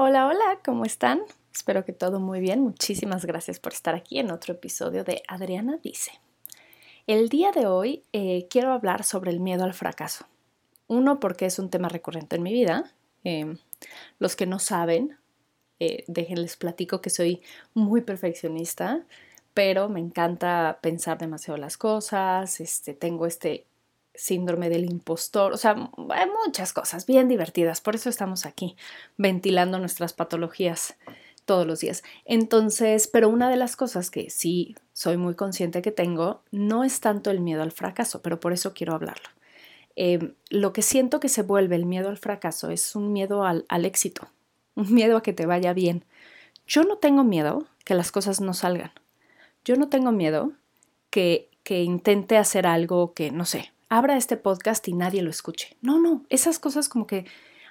Hola, hola, ¿cómo están? Espero que todo muy bien. Muchísimas gracias por estar aquí en otro episodio de Adriana Dice. El día de hoy eh, quiero hablar sobre el miedo al fracaso. Uno, porque es un tema recurrente en mi vida. Em, los que no saben, eh, déjenles platico que soy muy perfeccionista, pero me encanta pensar demasiado las cosas. Este, tengo este síndrome del impostor, o sea, hay muchas cosas bien divertidas, por eso estamos aquí ventilando nuestras patologías todos los días. Entonces, pero una de las cosas que sí soy muy consciente que tengo no es tanto el miedo al fracaso, pero por eso quiero hablarlo. Em, lo que siento que se vuelve el miedo al fracaso es un miedo al, al éxito, un miedo a que te vaya bien. Yo no tengo miedo que las cosas no salgan. Yo no tengo miedo que, que intente hacer algo que, no sé, abra este podcast y nadie lo escuche. No, no, esas cosas como que,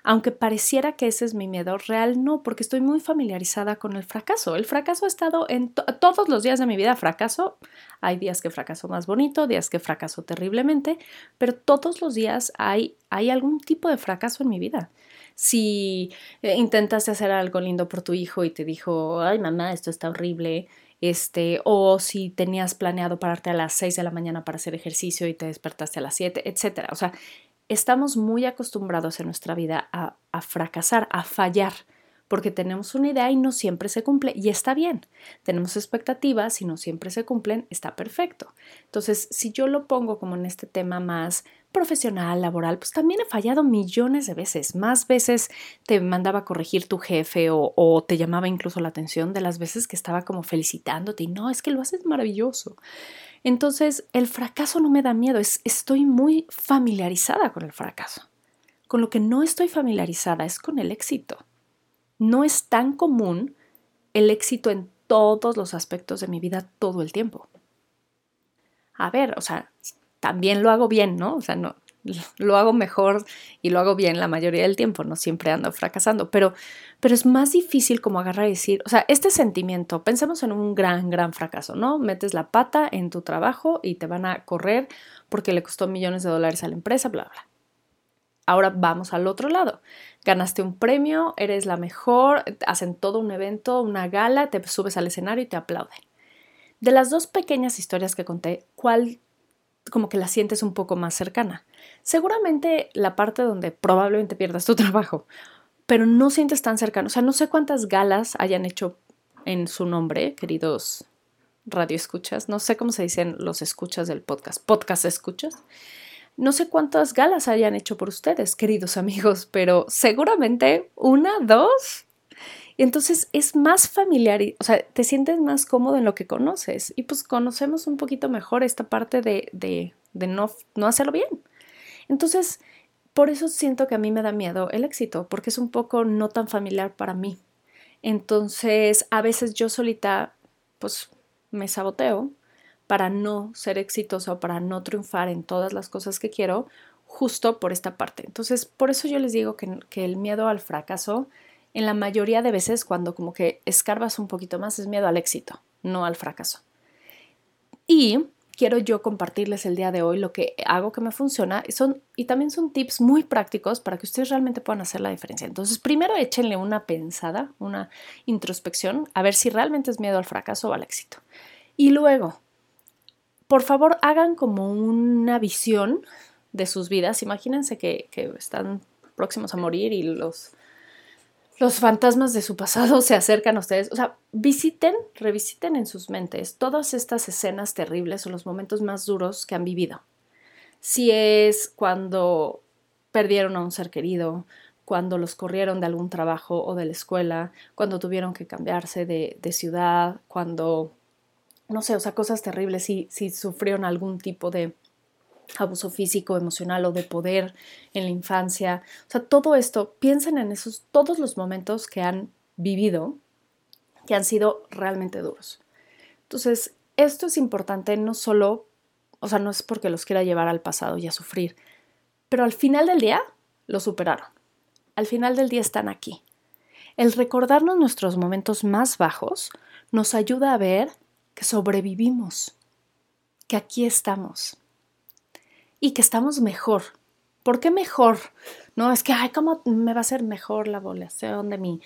aunque pareciera que ese es mi miedo, real no, porque estoy muy familiarizada con el fracaso. El fracaso ha estado en todos los días de mi vida, fracaso. Hay días que fracaso más bonito, días que fracaso terriblemente, pero todos los días hay, hay algún tipo de fracaso en mi vida. Si eh, intentaste hacer algo lindo por tu hijo y te dijo, ay mamá, esto está horrible, este, o si tenías planeado pararte a las 6 de la mañana para hacer ejercicio y te despertaste a las 7, etcétera. O sea, estamos muy acostumbrados en nuestra vida a, a fracasar, a fallar porque tenemos una idea y no siempre se cumple y está bien. Tenemos expectativas y no siempre se cumplen, está perfecto. Entonces, si yo lo pongo como en este tema más profesional, laboral, pues también he fallado millones de veces. Más veces te mandaba a corregir tu jefe o, te llamaba incluso la atención de las veces que estaba como felicitándote y no, es que lo haces maravilloso. Entonces, el fracaso no me da miedo, es, estoy muy familiarizada con el fracaso. Con lo que no estoy familiarizada es con el éxito no es tan común el éxito en todos los aspectos de mi vida todo el tiempo. A ver, o sea, también lo hago bien, ¿no? O sea, no, lo hago mejor y lo hago bien la mayoría del tiempo, no siempre ando fracasando, pero, pero es más difícil como agarrar y decir, o sea, este sentimiento, pensemos en un gran, gran fracaso, ¿no? Metes la pata en tu trabajo y te van a correr porque le costó millones de dólares a la empresa, bla, bla. Ahora vamos al otro lado. Ganaste un premio, eres la mejor, hacen todo un evento, una gala, te subes al escenario y te aplauden. De las dos pequeñas historias que conté, ¿cuál como que la sientes un poco más cercana? Seguramente la parte donde probablemente pierdas tu trabajo, pero no sientes tan cercano. O sea, no sé cuántas galas hayan hecho en su nombre, queridos radioescuchas. No sé cómo se dicen los escuchas del podcast. Podcast escuchas. No sé cuántas galas hayan hecho por ustedes, queridos amigos, pero seguramente una, dos. Y entonces es más familiar, o sea, te sientes más cómodo en lo que conoces. Y pues conocemos un poquito mejor esta parte de, de, de no, no hacerlo bien. Entonces, por eso siento que a mí me da miedo el éxito, porque es un poco no tan familiar para mí. Entonces, a veces yo solita, pues me saboteo para no ser exitosa o para no triunfar en todas las cosas que quiero, justo por esta parte. Entonces, por eso yo les digo que, que, el miedo al fracaso, en la mayoría de veces, cuando como que escarbas un poquito más, es miedo al éxito, no al fracaso. Y quiero yo compartirles el día de hoy lo que hago que me funciona son, y también son tips muy prácticos para que ustedes realmente puedan hacer la diferencia. Entonces, primero échenle una pensada, una introspección, a ver si realmente es miedo al fracaso o al éxito. Y luego, por favor hagan como una visión de sus vidas. Imagínense que, están próximos a morir y los, los fantasmas de su pasado se acercan a ustedes. O sea, visiten, revisiten en sus mentes todas estas escenas terribles o los momentos más duros que han vivido. Si es cuando perdieron a un ser querido, cuando los corrieron de algún trabajo o de la escuela, cuando tuvieron que cambiarse de, de ciudad, cuando no sé, o sea, cosas terribles, si, si sufrieron algún tipo de abuso físico, emocional o de poder en la infancia. O sea, todo esto, piensen en esos, todos los momentos que han vivido, que han sido realmente duros. Entonces, esto es importante no solo, o sea, no es porque los quiera llevar al pasado y a sufrir, pero al final del día lo superaron. Al final del día están aquí. El recordarnos nuestros momentos más bajos nos ayuda a ver que sobrevivimos, que aquí estamos y que estamos mejor. ¿Por qué mejor? No, es que, ay, ¿cómo me va a ser mejor la evaluación de mi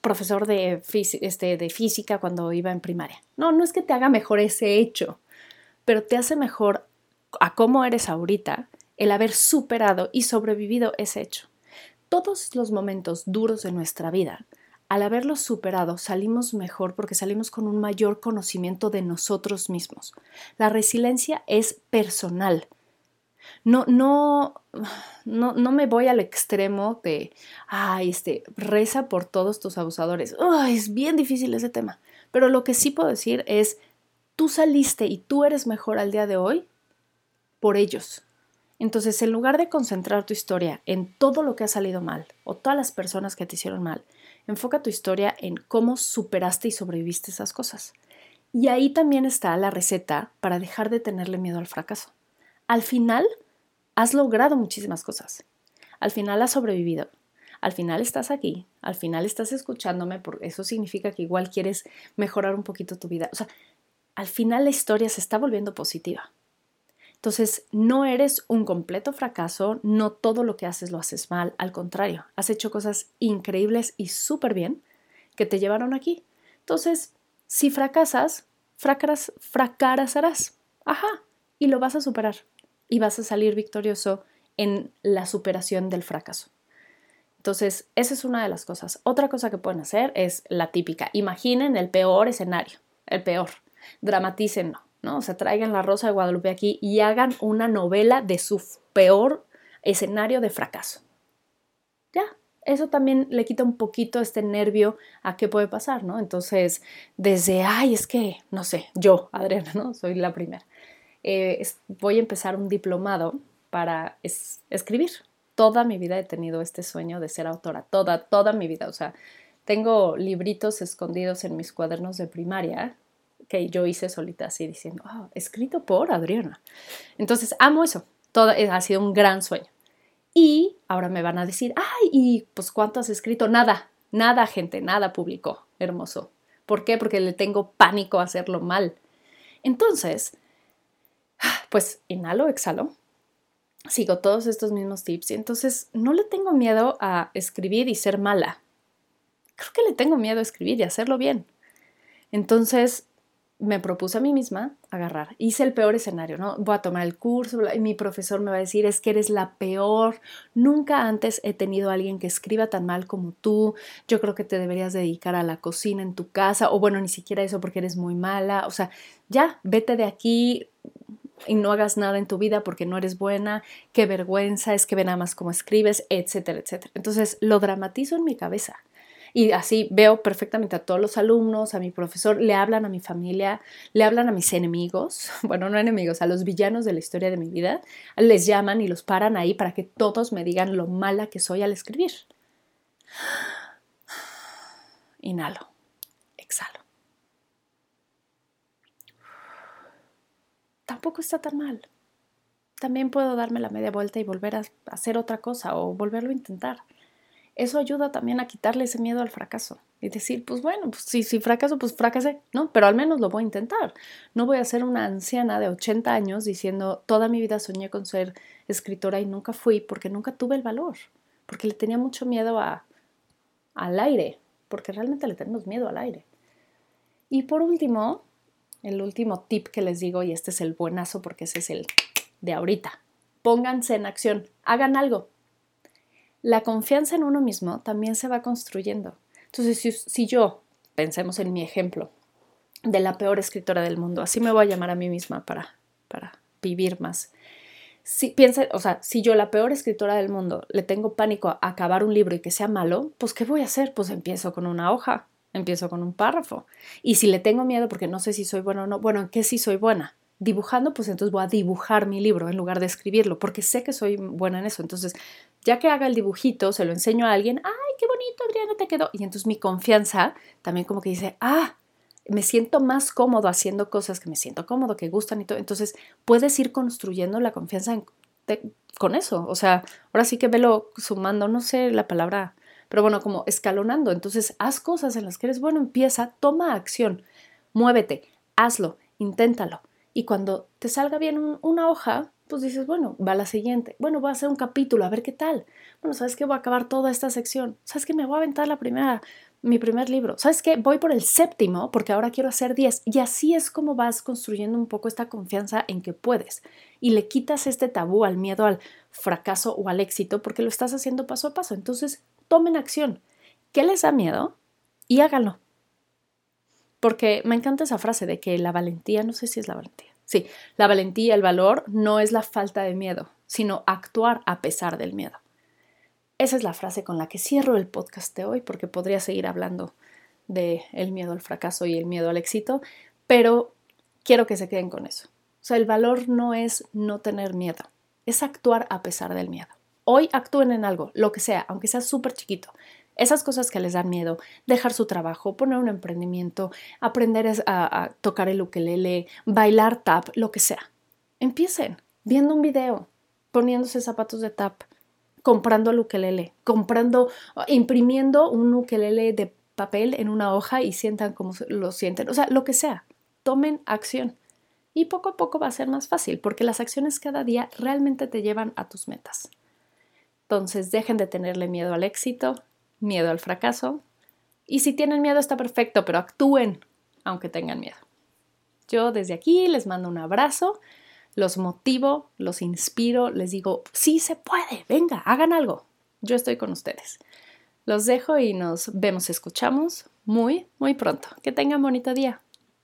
profesor de, este, de física cuando iba en primaria. No, no es que te haga mejor ese hecho, pero te hace mejor a cómo eres ahorita el haber superado y sobrevivido ese hecho. Todos los momentos duros de nuestra vida, al haberlos superado, salimos mejor porque salimos con un mayor conocimiento de nosotros mismos. La resiliencia es personal. No, no, no, no me voy al extremo de, ay, este, reza por todos tus abusadores. es bien difícil ese tema. Pero lo que sí puedo decir es, tú saliste y tú eres mejor al día de hoy por ellos. Entonces, en lugar de concentrar tu historia en todo lo que ha salido mal o todas las personas que te hicieron mal, enfoca tu historia en cómo superaste y sobreviviste esas cosas. Y ahí también está la receta para dejar de tenerle miedo al fracaso. Al final, has logrado muchísimas cosas. Al final has sobrevivido. Al final estás aquí. Al final estás escuchándome, porque eso significa que igual quieres mejorar un poquito tu vida. O sea, al final la historia se está volviendo positiva. Entonces, no eres un completo fracaso, no todo lo que haces lo haces mal, al contrario, has hecho cosas increíbles y súper bien que te llevaron aquí. Entonces, si fracasas, fracas, fracasarás. Ajá, y lo vas a superar y vas a salir victorioso en la superación del fracaso. Entonces, esa es una de las cosas. Otra cosa que pueden hacer es la típica. Imaginen el peor escenario, el peor. Dramatícenlo. ¿No? O sea, traigan la Rosa de Guadalupe aquí y hagan una novela de su peor escenario de fracaso. Ya, eso también le quita un poquito este nervio a qué puede pasar, ¿no? Entonces, desde, ay, es que, no sé, yo, Adriana, ¿no? Soy la primera. Eh, voy a empezar un diplomado para escribir. Toda mi vida he tenido este sueño de ser autora, toda, toda mi vida. O sea, tengo libritos escondidos en mis cuadernos de primaria que yo hice solita así diciendo, ah, escrito por Adriana. Entonces, amo eso. Todo eh, ha sido un gran sueño. Y ahora me van a decir, ay, ¿y pues cuánto has escrito? Nada, nada, gente, nada publicó. Hermoso. ¿Por qué? Porque le tengo pánico a hacerlo mal. Entonces, pues inhalo, exhalo, sigo todos estos mismos tips y entonces no le tengo miedo a escribir y ser mala. Creo que le tengo miedo a escribir y hacerlo bien. Entonces, me propuse a mí misma agarrar. Hice el peor escenario, ¿no? Voy a tomar el curso y mi profesor me va a decir, es que eres la peor. Nunca antes he tenido a alguien que escriba tan mal como tú. Yo creo que te deberías dedicar a la cocina en tu casa. O bueno, ni siquiera eso porque eres muy mala. O sea, ya, vete de aquí y no hagas nada en tu vida porque no eres buena. Qué vergüenza, es que ve nada más cómo escribes, etcétera, etcétera. Entonces lo dramatizo en mi cabeza. Y así veo perfectamente a todos los alumnos, a mi profesor, le hablan a mi familia, le hablan a mis enemigos, bueno, no enemigos, a los villanos de la historia de mi vida, les llaman y los paran ahí para que todos me digan lo mala que soy al escribir. Inhalo, exhalo. Tampoco está tan mal. También puedo darme la media vuelta y volver a hacer otra cosa o volverlo a intentar eso ayuda también a quitarle ese miedo al fracaso y decir, pues bueno, pues si, si fracaso, pues fracasé, ¿no? Pero al menos lo voy a intentar. No voy a ser una anciana de 80 años diciendo, toda mi vida soñé con ser escritora y nunca fui porque nunca tuve el valor, porque le tenía mucho miedo a, al aire, porque realmente le tenemos miedo al aire. Y por último, el último tip que les digo, y este es el buenazo porque ese es el de ahorita, pónganse en acción, hagan algo, la confianza en uno mismo también se va construyendo. Entonces, si, yo, pensemos en mi ejemplo de la peor escritora del mundo, así me voy a llamar a mí misma para, para vivir más. Si piensa, o sea, si yo la peor escritora del mundo le tengo pánico a acabar un libro y que sea malo, pues ¿qué voy a hacer? Pues empiezo con una hoja, empiezo con un párrafo. Y si le tengo miedo porque no sé si soy buena o no, bueno, ¿en qué sí soy buena? Dibujando, pues entonces voy a dibujar mi libro en lugar de escribirlo, porque sé que soy buena en eso. Entonces, ya que haga el dibujito, se lo enseño a alguien, ay, qué bonito, Adriana, te quedó. Y entonces mi confianza también como que dice, ah, me siento más cómodo haciendo cosas que me siento cómodo, que gustan y todo. Entonces puedes ir construyendo la confianza con eso. O sea, ahora sí que velo sumando, no sé la palabra, pero bueno, como escalonando. Entonces haz cosas en las que eres bueno, empieza, toma acción, muévete, hazlo, inténtalo. Y cuando te salga bien una hoja, pues dices, bueno, va la siguiente. Bueno, voy a hacer un capítulo, a ver qué tal. Bueno, ¿sabes qué? Voy a acabar toda esta sección. ¿Sabes qué? Me voy a aventar la primera mi primer libro. ¿Sabes qué? Voy por el séptimo porque ahora quiero hacer 10. Y así es como vas construyendo un poco esta confianza en que puedes. Y le quitas este tabú al miedo al fracaso o al éxito porque lo estás haciendo paso a paso. Entonces, tomen acción. ¿Qué les da miedo? Y háganlo. Porque me encanta esa frase de que la valentía, no sé si es la valentía. Sí, la valentía, el valor no es la falta de miedo, sino actuar a pesar del miedo. Esa es la frase con la que cierro el podcast de hoy, porque podría seguir hablando de el miedo al fracaso y el miedo al éxito, pero quiero que se queden con eso. O sea, el valor no es no tener miedo, es actuar a pesar del miedo. Hoy actúen en algo, lo que sea, aunque sea súper chiquito. Esas cosas que les dan miedo, dejar su trabajo, poner un emprendimiento, aprender a, tocar el ukelele, bailar tap, lo que sea. Empiecen viendo un video, poniéndose zapatos de tap, comprando el ukelele, comprando, imprimiendo un ukelele de papel en una hoja y sientan como lo sienten, o sea, lo que sea, tomen acción. Y poco a poco va a ser más fácil, porque las acciones cada día realmente te llevan a tus metas. Entonces, dejen de tenerle miedo al éxito, miedo al fracaso. Y si tienen miedo está perfecto, pero actúen aunque tengan miedo. Yo desde aquí les mando un abrazo los motivo, los inspiro, les digo, sí se puede, venga, hagan algo. Yo estoy con ustedes. Los dejo y nos vemos, escuchamos muy, muy pronto. Que tengan bonito día.